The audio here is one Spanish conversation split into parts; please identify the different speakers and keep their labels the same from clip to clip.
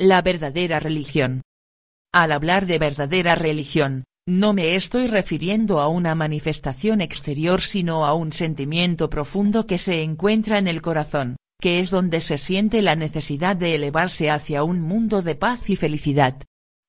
Speaker 1: la verdadera religión. Al hablar de verdadera religión, no me estoy refiriendo a una manifestación exterior sino a un sentimiento profundo que se encuentra en el corazón, que es donde se siente la necesidad de elevarse hacia un mundo de paz y felicidad.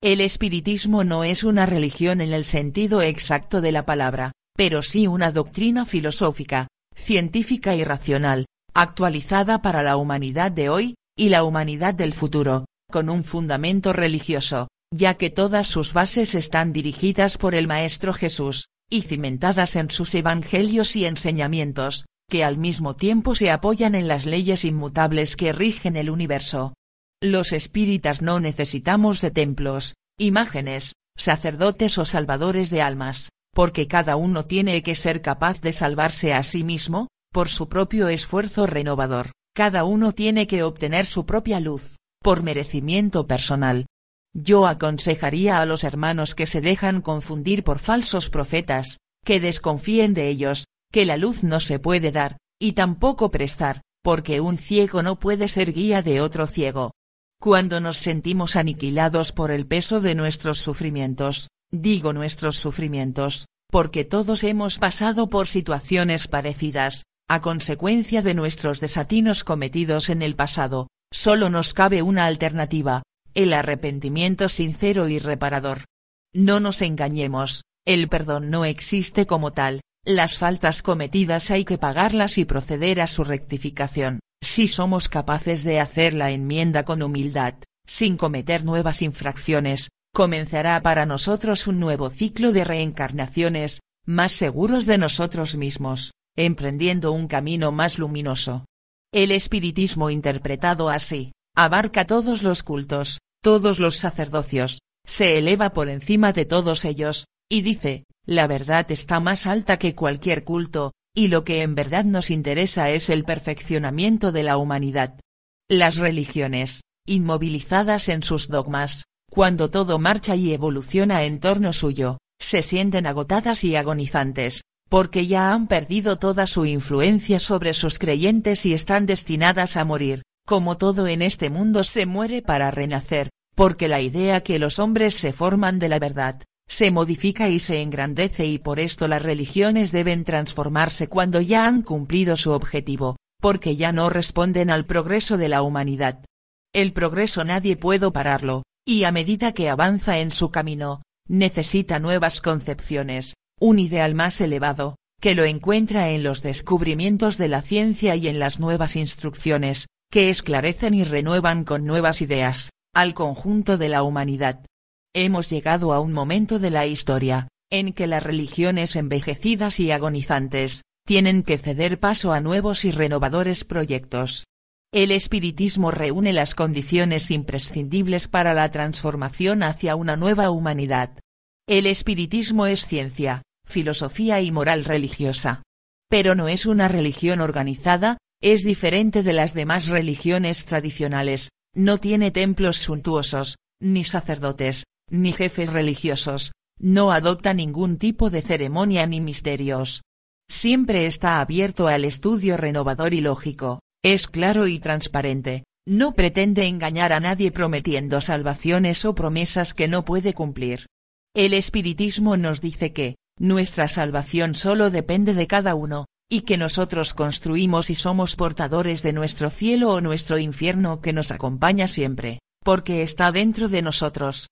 Speaker 1: El espiritismo no es una religión en el sentido exacto de la palabra, pero sí una doctrina filosófica, científica y racional, actualizada para la humanidad de hoy, y la humanidad del futuro, con un fundamento religioso, ya que todas sus bases están dirigidas por el Maestro Jesús, y cimentadas en sus evangelios y enseñamientos, que al mismo tiempo se apoyan en las leyes inmutables que rigen el universo. Los espíritas no necesitamos de templos, imágenes, sacerdotes o salvadores de almas, porque cada uno tiene que ser capaz de salvarse a sí mismo, por su propio esfuerzo renovador, cada uno tiene que obtener su propia luz, por merecimiento personal, yo aconsejaría a los hermanos que se dejan confundir por falsos profetas, que desconfíen de ellos, que la luz no se puede dar, y tampoco prestar, porque un ciego no puede ser guía de otro ciego. Cuando nos sentimos aniquilados por el peso de nuestros sufrimientos, digo nuestros sufrimientos, porque todos hemos pasado por situaciones parecidas, a consecuencia de nuestros desatinos cometidos en el pasado, solo nos cabe una alternativa, el arrepentimiento sincero y reparador. No nos engañemos, el perdón no existe como tal, las faltas cometidas hay que pagarlas y proceder a su rectificación, si somos capaces de hacer la enmienda con humildad, sin cometer nuevas infracciones, comenzará para nosotros un nuevo ciclo de reencarnaciones, más seguros de nosotros mismos, emprendiendo un camino más luminoso. El espiritismo interpretado así, abarca todos los cultos, todos los sacerdocios, se eleva por encima de todos ellos, y dice, la verdad está más alta que cualquier culto, y lo que en verdad nos interesa es el perfeccionamiento de la humanidad. Las religiones, inmovilizadas en sus dogmas, cuando todo marcha y evoluciona en torno suyo, se sienten agotadas y agonizantes, porque ya han perdido toda su influencia sobre sus creyentes y están destinadas a morir, como todo en este mundo se muere para renacer, porque la idea que los hombres se forman de la verdad, se modifica y se engrandece y por esto las religiones deben transformarse cuando ya han cumplido su objetivo, porque ya no responden al progreso de la humanidad. El progreso nadie puede pararlo, y a medida que avanza en su camino, necesita nuevas concepciones, un ideal más elevado, que lo encuentra en los descubrimientos de la ciencia y en las nuevas instrucciones, que esclarecen y renuevan con nuevas ideas, al conjunto de la humanidad. Hemos llegado a un momento de la historia, en que las religiones envejecidas y agonizantes, tienen que ceder paso a nuevos y renovadores proyectos. El espiritismo reúne las condiciones imprescindibles para la transformación hacia una nueva humanidad. El espiritismo es ciencia, filosofía y moral religiosa. Pero no es una religión organizada, es diferente de las demás religiones tradicionales, no tiene templos suntuosos, ni sacerdotes, ni jefes religiosos, no adopta ningún tipo de ceremonia ni misterios. Siempre está abierto al estudio renovador y lógico, es claro y transparente, no pretende engañar a nadie prometiendo salvaciones o promesas que no puede cumplir. El espiritismo nos dice que, nuestra salvación solo depende de cada uno, y que nosotros construimos y somos portadores de nuestro cielo o nuestro infierno que nos acompaña siempre, porque está dentro de nosotros.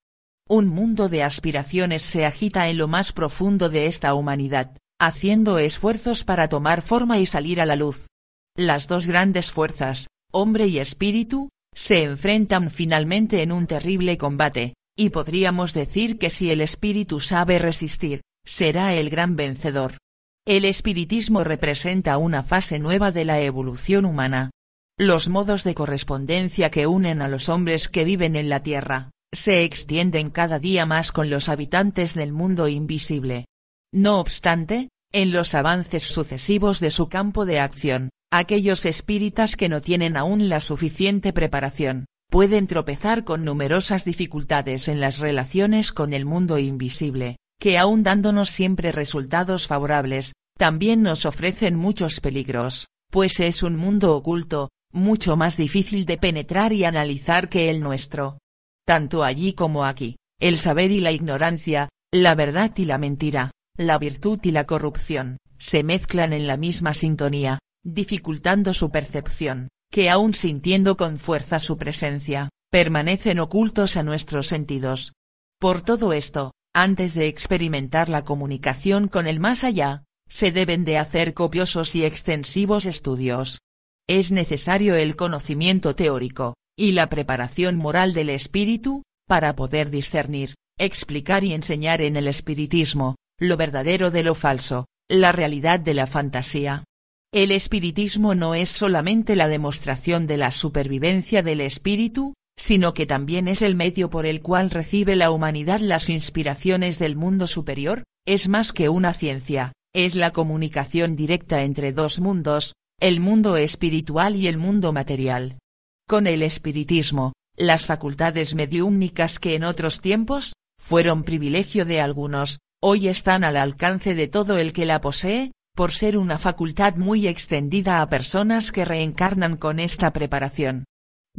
Speaker 1: Un mundo de aspiraciones se agita en lo más profundo de esta humanidad, haciendo esfuerzos para tomar forma y salir a la luz. Las dos grandes fuerzas, hombre y espíritu, se enfrentan finalmente en un terrible combate, y podríamos decir que si el espíritu sabe resistir, será el gran vencedor. El espiritismo representa una fase nueva de la evolución humana. Los modos de correspondencia que unen a los hombres que viven en la Tierra, se extienden cada día más con los habitantes del mundo invisible. No obstante, en los avances sucesivos de su campo de acción, aquellos espíritas que no tienen aún la suficiente preparación, pueden tropezar con numerosas dificultades en las relaciones con el mundo invisible, que aun dándonos siempre resultados favorables, también nos ofrecen muchos peligros, pues es un mundo oculto, mucho más difícil de penetrar y analizar que el nuestro. tanto allí como aquí, el saber y la ignorancia, la verdad y la mentira, la virtud y la corrupción, se mezclan en la misma sintonía, dificultando su percepción, que aún sintiendo con fuerza su presencia, permanecen ocultos a nuestros sentidos. Por todo esto, antes de experimentar la comunicación con el más allá, se deben de hacer copiosos y extensivos estudios. Es necesario el conocimiento teórico, y la preparación moral del espíritu, para poder discernir, explicar y enseñar en el espiritismo, lo verdadero de lo falso, la realidad de la fantasía. El espiritismo no es solamente la demostración de la supervivencia del espíritu, sino que también es el medio por el cual recibe la humanidad las inspiraciones del mundo superior, es más que una ciencia, es la comunicación directa entre dos mundos, el mundo espiritual y el mundo material. Con el espiritismo, las facultades mediúmnicas que en otros tiempos, fueron privilegio de algunos, hoy están al alcance de todo el que la posee, por ser una facultad muy extendida a personas que reencarnan con esta preparación.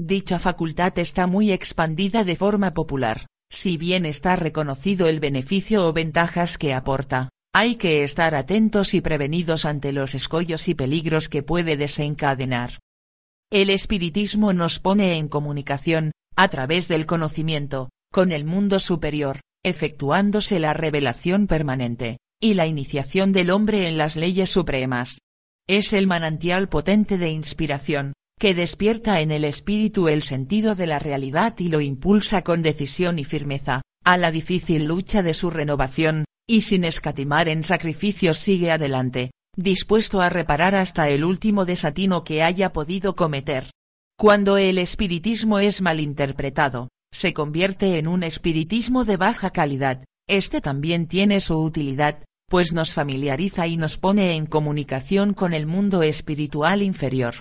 Speaker 1: Dicha facultad está muy expandida de forma popular, si bien está reconocido el beneficio o ventajas que aporta, hay que estar atentos y prevenidos ante los escollos y peligros que puede desencadenar. El espiritismo nos pone en comunicación, a través del conocimiento, con el mundo superior, efectuándose la revelación permanente, y la iniciación del hombre en las leyes supremas. Es el manantial potente de inspiración, que despierta en el espíritu el sentido de la realidad y lo impulsa con decisión y firmeza, a la difícil lucha de su renovación, y sin escatimar en sacrificios sigue adelante, dispuesto a reparar hasta el último desatino que haya podido cometer. Cuando el espiritismo es malinterpretado, se convierte en un espiritismo de baja calidad, este también tiene su utilidad, pues nos familiariza y nos pone en comunicación con el mundo espiritual inferior.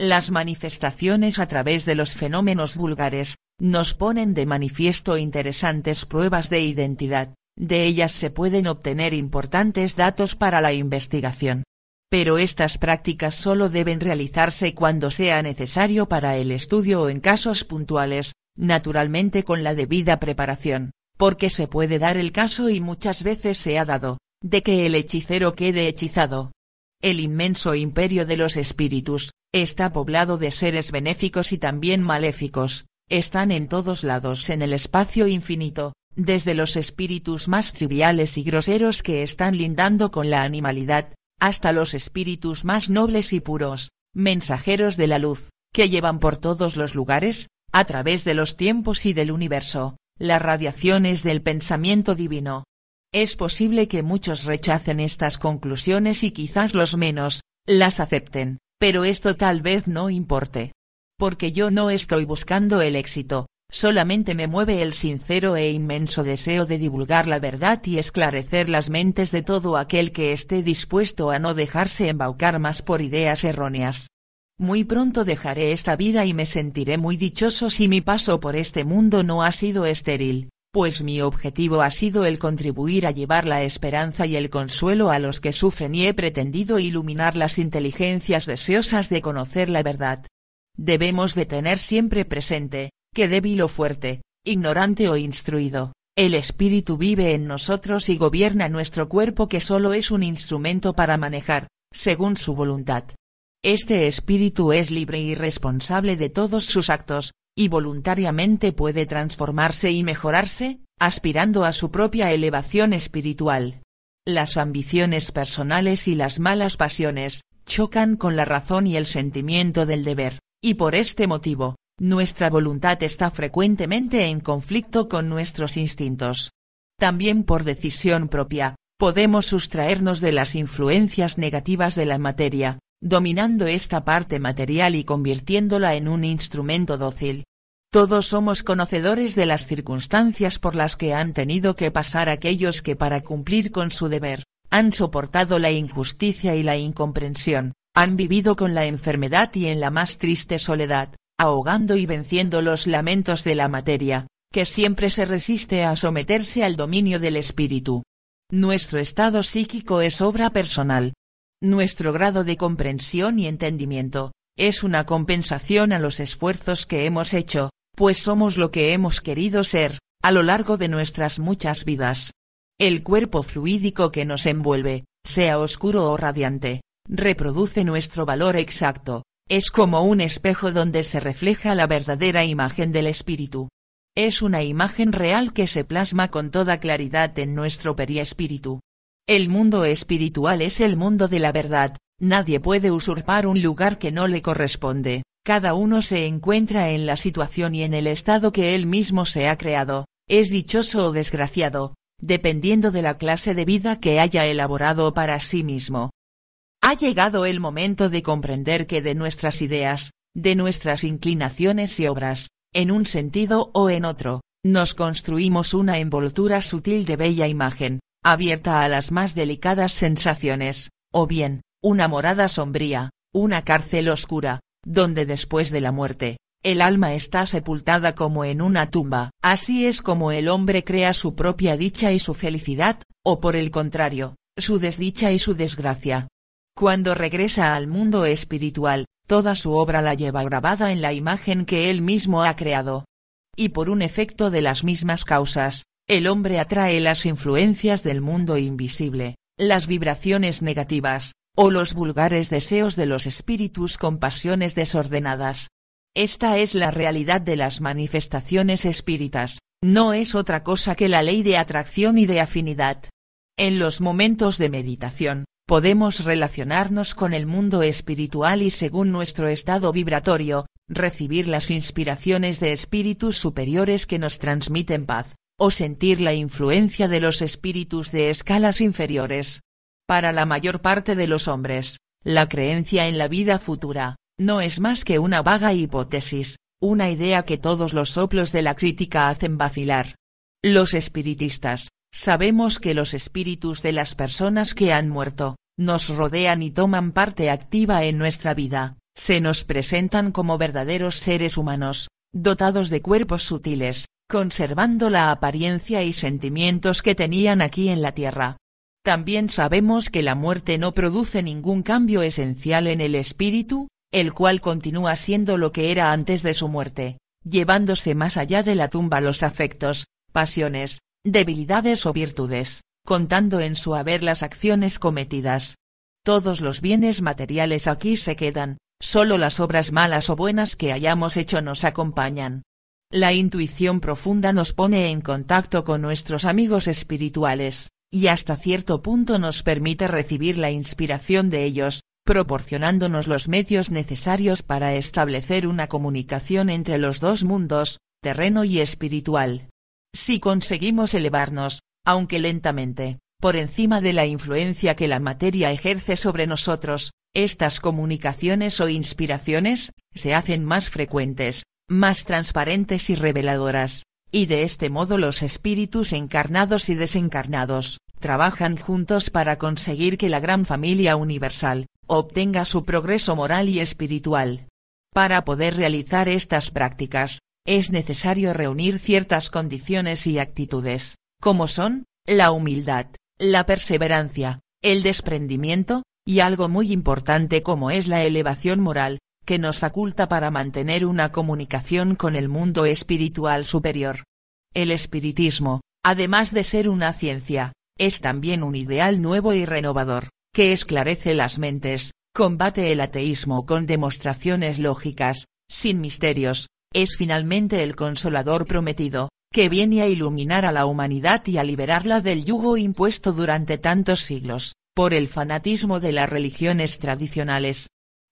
Speaker 1: Las manifestaciones a través de los fenómenos vulgares, nos ponen de manifiesto interesantes pruebas de identidad, de ellas se pueden obtener importantes datos para la investigación. Pero estas prácticas solo deben realizarse cuando sea necesario para el estudio o en casos puntuales, naturalmente con la debida preparación, porque se puede dar el caso y muchas veces se ha dado, de que el hechicero quede hechizado. El inmenso imperio de los espíritus, está poblado de seres benéficos y también maléficos, están en todos lados en el espacio infinito, desde los espíritus más triviales y groseros que están lindando con la animalidad, hasta los espíritus más nobles y puros, mensajeros de la luz, que llevan por todos los lugares, a través de los tiempos y del universo, las radiaciones del pensamiento divino. Es posible que muchos rechacen estas conclusiones y quizás los menos, las acepten, pero esto tal vez no importe. Porque yo no estoy buscando el éxito, solamente me mueve el sincero e inmenso deseo de divulgar la verdad y esclarecer las mentes de todo aquel que esté dispuesto a no dejarse embaucar más por ideas erróneas. Muy pronto dejaré esta vida y me sentiré muy dichoso si mi paso por este mundo no ha sido estéril, pues mi objetivo ha sido el contribuir a llevar la esperanza y el consuelo a los que sufren y he pretendido iluminar las inteligencias deseosas de conocer la verdad. Debemos de tener siempre presente, que débil o fuerte, ignorante o instruido, el espíritu vive en nosotros y gobierna nuestro cuerpo que solo es un instrumento para manejar, según su voluntad. Este espíritu es libre y responsable de todos sus actos, y voluntariamente puede transformarse y mejorarse, aspirando a su propia elevación espiritual. Las ambiciones personales y las malas pasiones, chocan con la razón y el sentimiento del deber, y por este motivo, nuestra voluntad está frecuentemente en conflicto con nuestros instintos. También por decisión propia, podemos sustraernos de las influencias negativas de la materia, dominando esta parte material y convirtiéndola en un instrumento dócil. Todos somos conocedores de las circunstancias por las que han tenido que pasar aquellos que para cumplir con su deber, han soportado la injusticia y la incomprensión, han vivido con la enfermedad y en la más triste soledad, ahogando y venciendo los lamentos de la materia, que siempre se resiste a someterse al dominio del espíritu. Nuestro estado psíquico es obra personal, nuestro grado de comprensión y entendimiento, es una compensación a los esfuerzos que hemos hecho, pues somos lo que hemos querido ser, a lo largo de nuestras muchas vidas. El cuerpo fluídico que nos envuelve, sea oscuro o radiante, reproduce nuestro valor exacto, es como un espejo donde se refleja la verdadera imagen del espíritu. Es una imagen real que se plasma con toda claridad en nuestro periespíritu. El mundo espiritual es el mundo de la verdad, nadie puede usurpar un lugar que no le corresponde, cada uno se encuentra en la situación y en el estado que él mismo se ha creado, es dichoso o desgraciado, dependiendo de la clase de vida que haya elaborado para sí mismo. Ha llegado el momento de comprender que de nuestras ideas, de nuestras inclinaciones y obras, en un sentido o en otro, nos construimos una envoltura sutil de bella imagen, abierta a las más delicadas sensaciones, o bien, una morada sombría, una cárcel oscura, donde después de la muerte, el alma está sepultada como en una tumba. Así es como el hombre crea su propia dicha y su felicidad, o por el contrario, su desdicha y su desgracia. Cuando regresa al mundo espiritual, toda su obra la lleva grabada en la imagen que él mismo ha creado. Y por un efecto de las mismas causas, el hombre atrae las influencias del mundo invisible, las vibraciones negativas, o los vulgares deseos de los espíritus con pasiones desordenadas. Esta es la realidad de las manifestaciones espíritas, no es otra cosa que la ley de atracción y de afinidad. En los momentos de meditación, podemos relacionarnos con el mundo espiritual y según nuestro estado vibratorio, recibir las inspiraciones de espíritus superiores que nos transmiten paz, o sentir la influencia de los espíritus de escalas inferiores. Para la mayor parte de los hombres, la creencia en la vida futura, no es más que una vaga hipótesis, una idea que todos los soplos de la crítica hacen vacilar. Los espiritistas, Sabemos que los espíritus de las personas que han muerto, nos rodean y toman parte activa en nuestra vida, se nos presentan como verdaderos seres humanos, dotados de cuerpos sutiles, conservando la apariencia y sentimientos que tenían aquí en la tierra. También sabemos que la muerte no produce ningún cambio esencial en el espíritu, el cual continúa siendo lo que era antes de su muerte, llevándose más allá de la tumba los afectos, pasiones, debilidades o virtudes, contando en su haber las acciones cometidas. Todos los bienes materiales aquí se quedan, solo las obras malas o buenas que hayamos hecho nos acompañan. La intuición profunda nos pone en contacto con nuestros amigos espirituales, y hasta cierto punto nos permite recibir la inspiración de ellos, proporcionándonos los medios necesarios para establecer una comunicación entre los dos mundos, terreno y espiritual. Si conseguimos elevarnos, aunque lentamente, por encima de la influencia que la materia ejerce sobre nosotros, estas comunicaciones o inspiraciones, se hacen más frecuentes, más transparentes y reveladoras, y de este modo los espíritus encarnados y desencarnados, trabajan juntos para conseguir que la gran familia universal, obtenga su progreso moral y espiritual. Para poder realizar estas prácticas, es necesario reunir ciertas condiciones y actitudes, como son, la humildad, la perseverancia, el desprendimiento, y algo muy importante como es la elevación moral, que nos faculta para mantener una comunicación con el mundo espiritual superior. El espiritismo, además de ser una ciencia, es también un ideal nuevo y renovador, que esclarece las mentes, combate el ateísmo con demostraciones lógicas, sin misterios, es finalmente el consolador prometido, que viene a iluminar a la humanidad y a liberarla del yugo impuesto durante tantos siglos, por el fanatismo de las religiones tradicionales.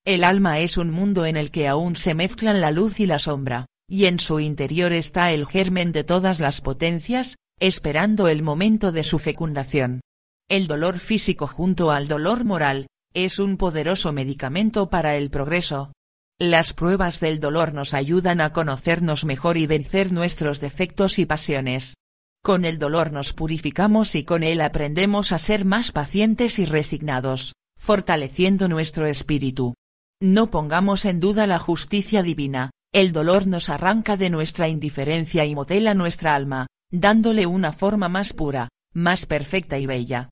Speaker 1: El alma es un mundo en el que aún se mezclan la luz y la sombra, y en su interior está el germen de todas las potencias, esperando el momento de su fecundación. El dolor físico junto al dolor moral, es un poderoso medicamento para el progreso, las pruebas del dolor nos ayudan a conocernos mejor y vencer nuestros defectos y pasiones. Con el dolor nos purificamos y con él aprendemos a ser más pacientes y resignados, fortaleciendo nuestro espíritu. No pongamos en duda la justicia divina, el dolor nos arranca de nuestra indiferencia y modela nuestra alma, dándole una forma más pura, más perfecta y bella.